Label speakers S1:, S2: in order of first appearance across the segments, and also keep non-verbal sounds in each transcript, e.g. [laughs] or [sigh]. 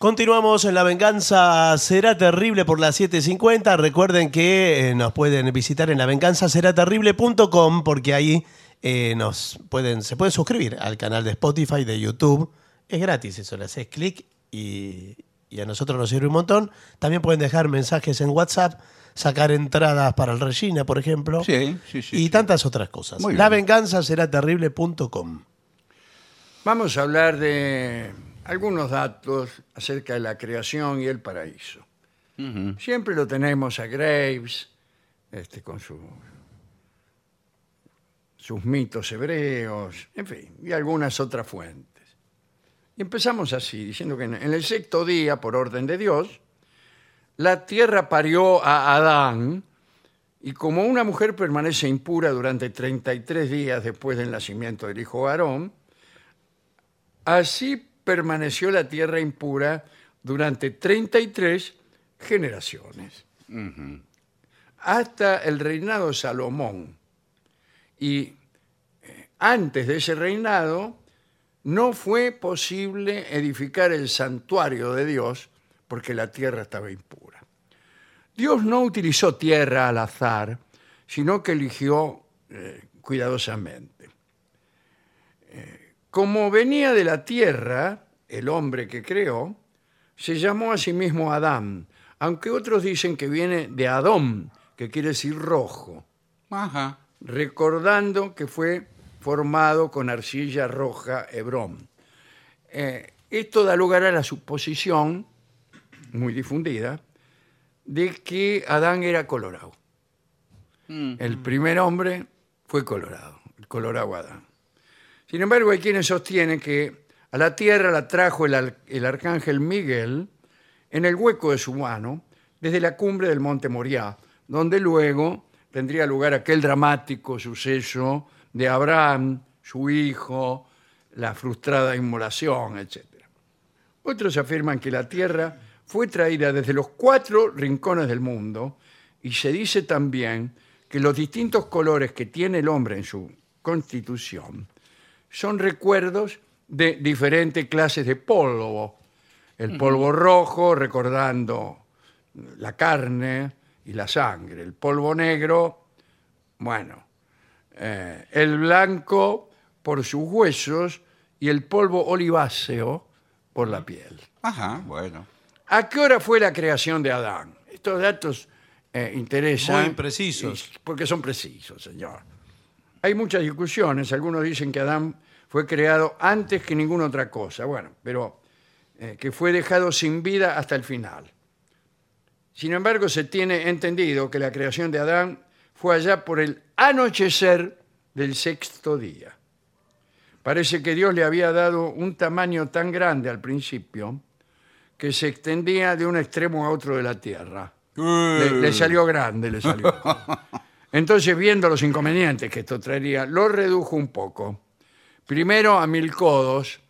S1: Continuamos en La Venganza Será Terrible por las 7.50. Recuerden que eh, nos pueden visitar en lavenganzaseraterrible.com porque ahí eh, nos pueden, se pueden suscribir al canal de Spotify, de YouTube. Es gratis eso, le haces clic y, y a nosotros nos sirve un montón. También pueden dejar mensajes en WhatsApp, sacar entradas para el Regina, por ejemplo.
S2: Sí, sí, sí,
S1: Y
S2: sí.
S1: tantas otras cosas. Lavenganzaseraterrible.com.
S3: Vamos a hablar de algunos datos acerca de la creación y el paraíso. Siempre lo tenemos a Graves, este, con su- sus mitos hebreos, en fin, y algunas otras fuentes. Y empezamos así, diciendo que en en el sexto día, por orden de Dios, la tierra parió a Adán, y como una mujer permanece impura durante 33 días después del nacimiento del hijo Aarón, así permaneció la tierra impura durante 33 generaciones. Hasta el reinado de Salomón. Y eh, antes de ese reinado no fue posible edificar el santuario de Dios porque la tierra estaba impura. Dios no utilizó tierra al azar, sino que eligió eh, cuidadosamente. Eh, como venía de la tierra, el hombre que creó, se llamó a sí mismo Adán, aunque otros dicen que viene de Adón, que quiere decir rojo,
S2: Ajá.
S3: recordando que fue formado con arcilla roja Hebrón. Eh, esto da lugar a la suposición, muy difundida, de que Adán era colorado. El primer hombre fue colorado, el colorado Adán. Sin embargo, hay quienes sostienen que a la tierra la trajo el, el arcángel Miguel en el hueco de su mano desde la cumbre del monte Moriah, donde luego tendría lugar aquel dramático suceso de Abraham, su hijo, la frustrada inmolación, etc. Otros afirman que la tierra fue traída desde los cuatro rincones del mundo y se dice también que los distintos colores que tiene el hombre en su constitución son recuerdos de diferentes clases de polvo. El polvo rojo recordando la carne y la sangre. El polvo negro, bueno, eh, el blanco por sus huesos y el polvo oliváceo por la piel.
S2: Ajá, bueno.
S3: ¿A qué hora fue la creación de Adán? Estos datos eh, interesan.
S1: Muy precisos.
S3: y- Porque son precisos, señor. Hay muchas discusiones. Algunos dicen que Adán fue creado antes que ninguna otra cosa. Bueno, pero eh, que fue dejado sin vida hasta el final. Sin embargo, se tiene entendido que la creación de Adán fue allá por el anochecer del sexto día. Parece que Dios le había dado un tamaño tan grande al principio que se extendía de un extremo a otro de la tierra. Le, le salió grande, le salió. [laughs] Entonces, viendo los inconvenientes que esto traería, lo redujo un poco. Primero a mil codos.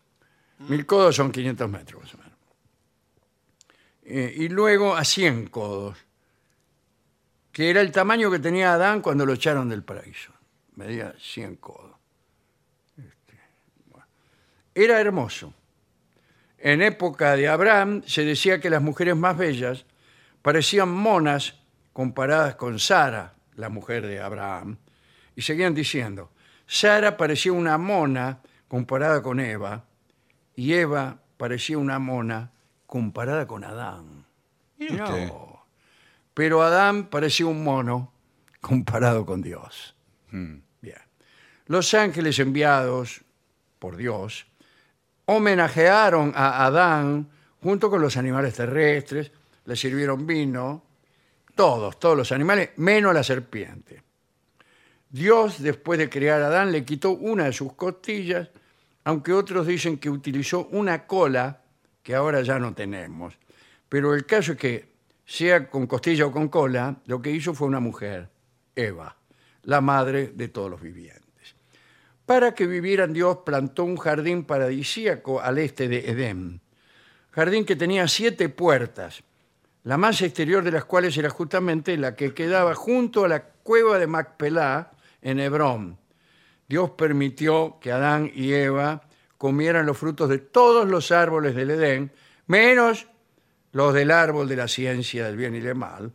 S3: Mil codos son 500 metros. Eh, y luego a 100 codos, que era el tamaño que tenía Adán cuando lo echaron del paraíso. Medía 100 codos. Este. Era hermoso. En época de Abraham se decía que las mujeres más bellas parecían monas comparadas con Sara, la mujer de Abraham. Y seguían diciendo, Sara parecía una mona comparada con Eva, y Eva parecía una mona comparada con Adán. No. Pero Adán parecía un mono comparado con Dios. Bien. Los ángeles enviados por Dios homenajearon a Adán junto con los animales terrestres, le sirvieron vino, todos, todos los animales, menos la serpiente. Dios, después de crear a Adán, le quitó una de sus costillas, aunque otros dicen que utilizó una cola que ahora ya no tenemos. Pero el caso es que, sea con costilla o con cola, lo que hizo fue una mujer, Eva, la madre de todos los vivientes. Para que vivieran, Dios plantó un jardín paradisíaco al este de Edén. Jardín que tenía siete puertas, la más exterior de las cuales era justamente la que quedaba junto a la cueva de Macpelá en Hebrón. Dios permitió que Adán y Eva comieran los frutos de todos los árboles del Edén, Menos los del árbol de la ciencia del bien y del mal,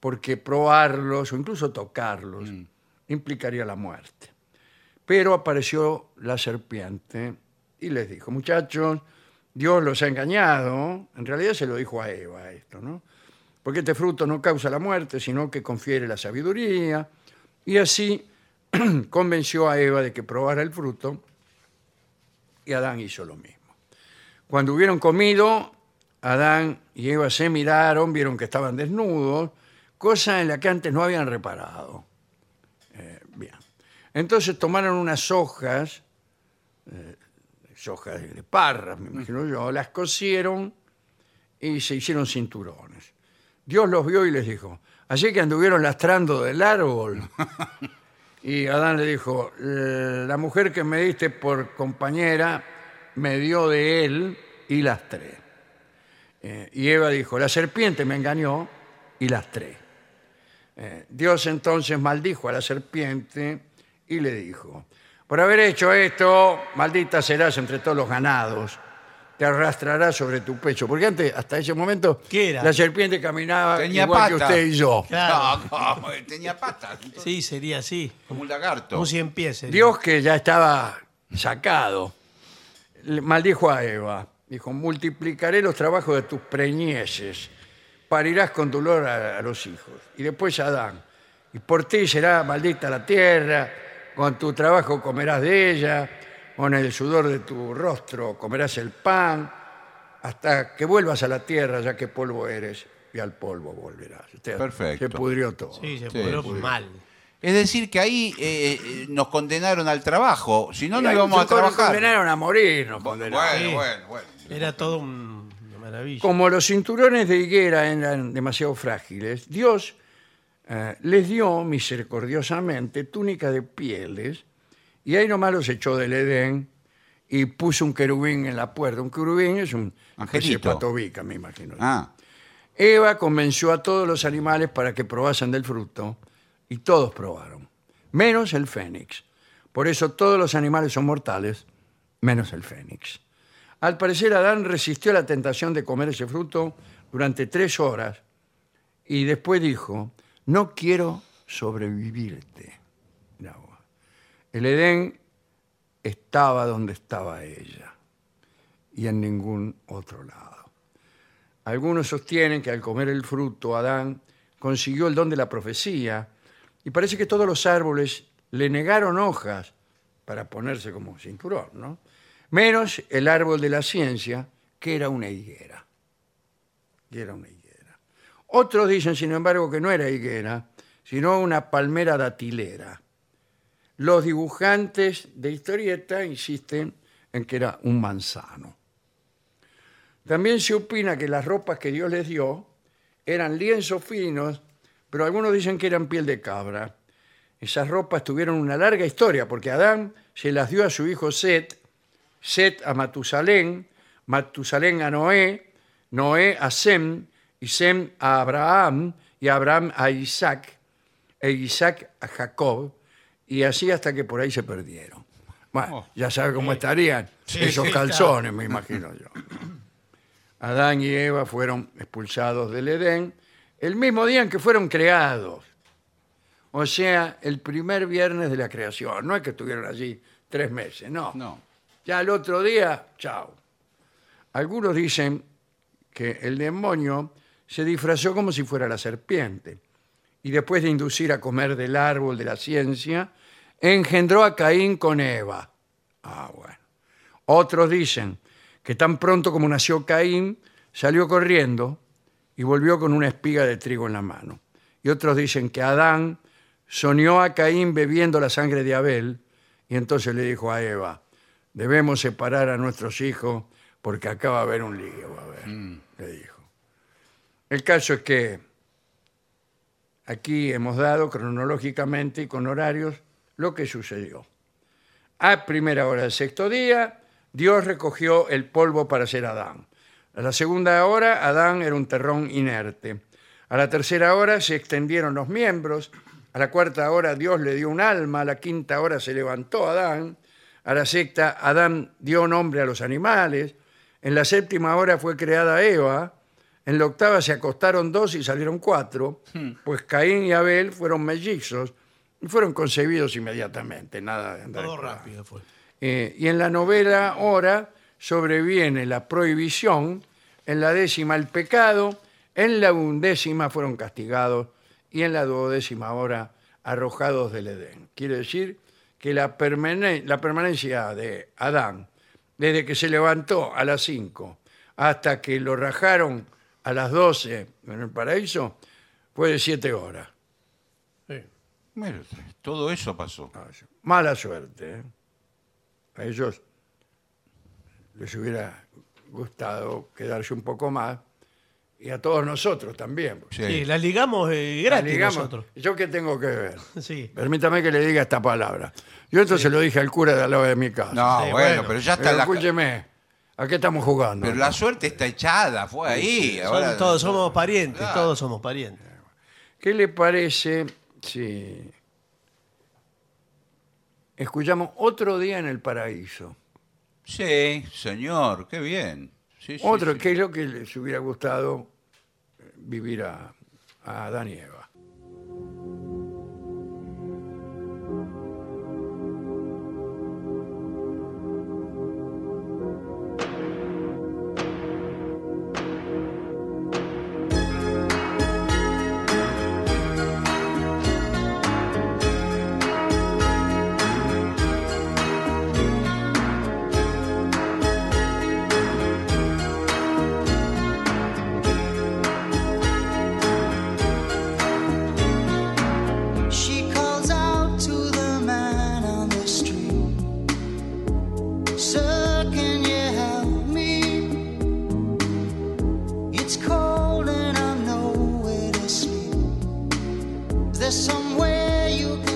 S3: porque probarlos o incluso tocarlos implicaría la muerte. Pero apareció la serpiente y les dijo, muchachos, Dios los ha engañado. En realidad se lo dijo a Eva esto, ¿no? Porque este fruto no causa la muerte, sino que confiere la sabiduría. Y así [clears throat] convenció a Eva de que probara el fruto y Adán hizo lo mismo. Cuando hubieron comido, Adán y Eva se miraron, vieron que estaban desnudos, cosa en la que antes no habían reparado. Eh, bien. Entonces tomaron unas hojas, eh, hojas de parras, me imagino yo, las cosieron y se hicieron cinturones. Dios los vio y les dijo, así que anduvieron lastrando del árbol. [laughs] Y Adán le dijo, la mujer que me diste por compañera me dio de él y lastré. Eh, y Eva dijo, la serpiente me engañó y lastré. Eh, Dios entonces maldijo a la serpiente y le dijo, por haber hecho esto, maldita serás entre todos los ganados, te arrastrarás sobre tu pecho. Porque antes, hasta ese momento,
S1: ¿Qué era?
S3: la serpiente caminaba
S2: Tenía
S3: igual que
S2: pata.
S3: usted y yo.
S1: Claro.
S2: No, ¿cómo? Tenía patas.
S1: Sí, sería así.
S2: Como un lagarto.
S1: Como si empiece.
S3: Dios que ya estaba sacado, le maldijo a Eva. Dijo, multiplicaré los trabajos de tus preñeces, parirás con dolor a, a los hijos. Y después a Adán, y por ti será maldita la tierra, con tu trabajo comerás de ella, con el sudor de tu rostro comerás el pan, hasta que vuelvas a la tierra, ya que polvo eres, y al polvo volverás. O sea,
S2: Perfecto.
S3: Se pudrió todo.
S1: Sí, se
S2: Sí,
S1: pudrió
S2: sí.
S1: mal.
S2: Es decir, que ahí eh, eh, nos condenaron al trabajo. Si no, no íbamos a
S3: nos
S2: trabajar.
S3: condenaron a morir, nos condenaron.
S2: Bueno,
S1: Sí.
S2: bueno, bueno.
S1: Era todo un- una maravilla.
S3: Como los cinturones de higuera eran demasiado frágiles, Dios eh, les dio misericordiosamente túnica de pieles y ahí nomás los echó del Edén y puso un querubín en la puerta. Un querubín es un especie de
S2: Angelito.
S3: patobica, me imagino.
S2: Ah,
S3: Eva convenció a todos los animales para que probasen del fruto y todos probaron, menos el fénix. Por eso todos los animales son mortales, menos el fénix. Al parecer Adán resistió la tentación de comer ese fruto durante tres horas y después dijo, no quiero sobrevivirte. Vos. El Edén estaba donde estaba ella y en ningún otro lado. Algunos sostienen que al comer el fruto Adán consiguió el don de la profecía y parece que todos los árboles le negaron hojas para ponerse como cinturón, ¿no? Menos el árbol de la ciencia, que era una higuera. Era una higuera. Otros dicen, sin embargo, que no era higuera, sino una palmera datilera. Los dibujantes de historieta insisten en que era un manzano. También se opina que las ropas que Dios les dio eran lienzos finos, pero algunos dicen que eran piel de cabra. Esas ropas tuvieron una larga historia, porque Adán se las dio a su hijo Set, Set a Matusalén, Matusalén a Noé, Noé a Sem, y Sem a Abraham, y Abraham a Isaac, e Isaac a Jacob, y así hasta que por ahí se perdieron. Bueno,
S2: Oh.
S3: ya sabe cómo estarían esos
S1: sí,
S3: calzones, me imagino yo. Adán y Eva fueron expulsados del Edén el mismo día en que fueron creados. O sea, el primer viernes de la creación. No es que estuvieron allí tres meses, no.
S2: no.
S3: Ya el otro día, chao. Algunos dicen que el demonio se disfrazó como si fuera la serpiente y después de inducir a comer del árbol de la ciencia, engendró a Caín con Eva. Ah, bueno. Otros dicen que tan pronto como nació Caín, salió corriendo y volvió con una espiga de trigo en la mano. Y otros dicen que Adán soñó a Caín bebiendo la sangre de Abel y entonces le dijo a Eva, debemos separar a nuestros hijos porque acá va a haber un lío, a haber, le dijo. El caso es que aquí hemos dado cronológicamente y con horarios lo que sucedió. A primera hora del sexto día, Dios recogió el polvo para hacer Adán. A la segunda hora, Adán era un terrón inerte. A la tercera hora se extendieron los miembros. A la cuarta hora, Dios le dio un alma. A la quinta hora se levantó Adán. A la sexta, Adán dio nombre a los animales. En la séptima hora fue creada Eva. En la octava se acostaron dos y salieron cuatro, pues Caín y Abel fueron mellizos fueron concebidos inmediatamente. Nada de andar
S1: Todo rápido fue.
S3: Eh, y en la novela hora sobreviene la prohibición, en la décima el pecado, en la undécima fueron castigados y en la duodécima hora arrojados del Edén. Quiere decir que la, permane- la permanencia de Adán, desde que se levantó a las 5 hasta que lo rajaron a las 12 en el paraíso, fue de 7 horas.
S2: Todo eso pasó.
S3: Mala suerte. ¿eh? A ellos les hubiera gustado quedarse un poco más y a todos nosotros también.
S2: Sí.
S1: Sí, la ligamos eh, gratis
S3: Digamos,
S1: nosotros.
S3: ¿Yo qué tengo que ver?
S1: Sí.
S3: Permítame que le diga esta palabra. Yo esto se lo dije al cura de al lado de mi casa.
S2: No,
S1: Sí,
S2: bueno,
S1: bueno.
S2: pero ya está
S3: Pero
S2: la...
S3: escúcheme, ¿a qué estamos jugando?
S2: Pero la suerte está echada, fue ahí.
S1: Son
S2: ahora-
S1: todos somos parientes,
S2: Claro.
S1: todos somos parientes.
S3: ¿Qué le parece si escuchamos otro día en el paraíso?
S2: Sí, señor, qué bien. Sí, sí,
S3: Otro,
S2: sí.
S3: ¿qué es lo que les hubiera gustado eh, vivir a, a Adán y Eva?
S4: There's somewhere you can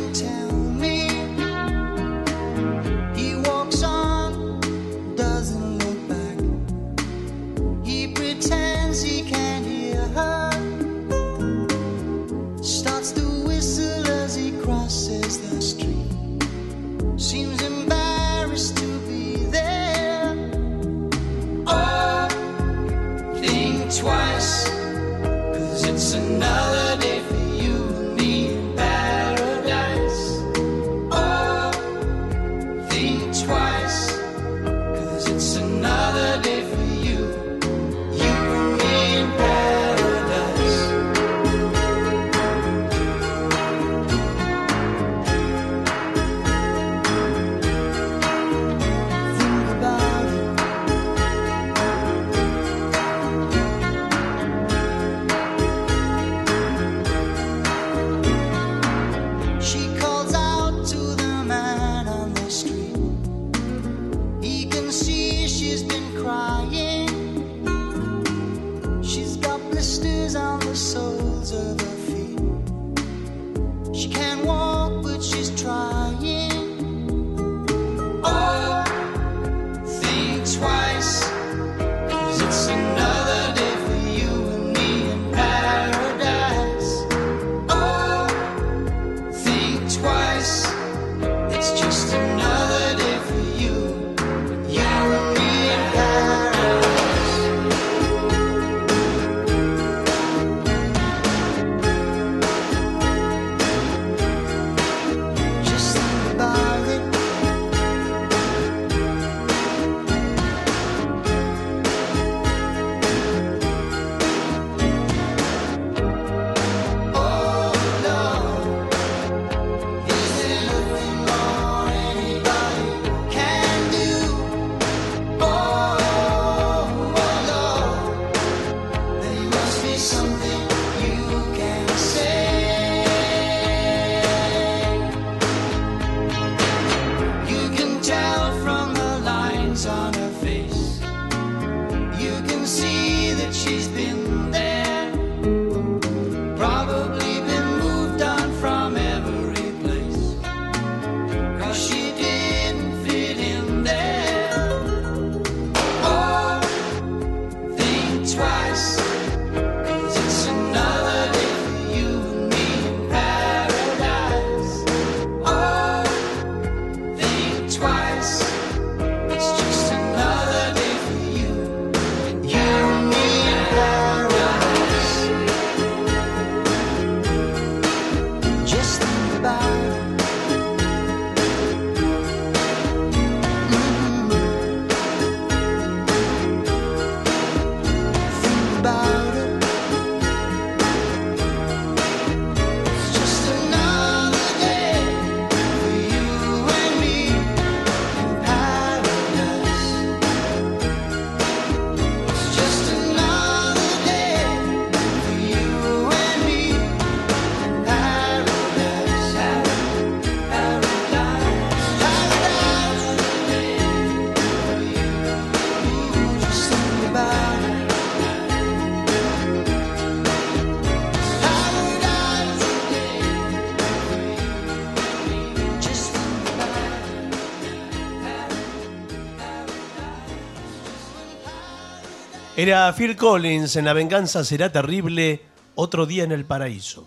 S1: Era Phil Collins en La venganza será terrible, otro día en el paraíso.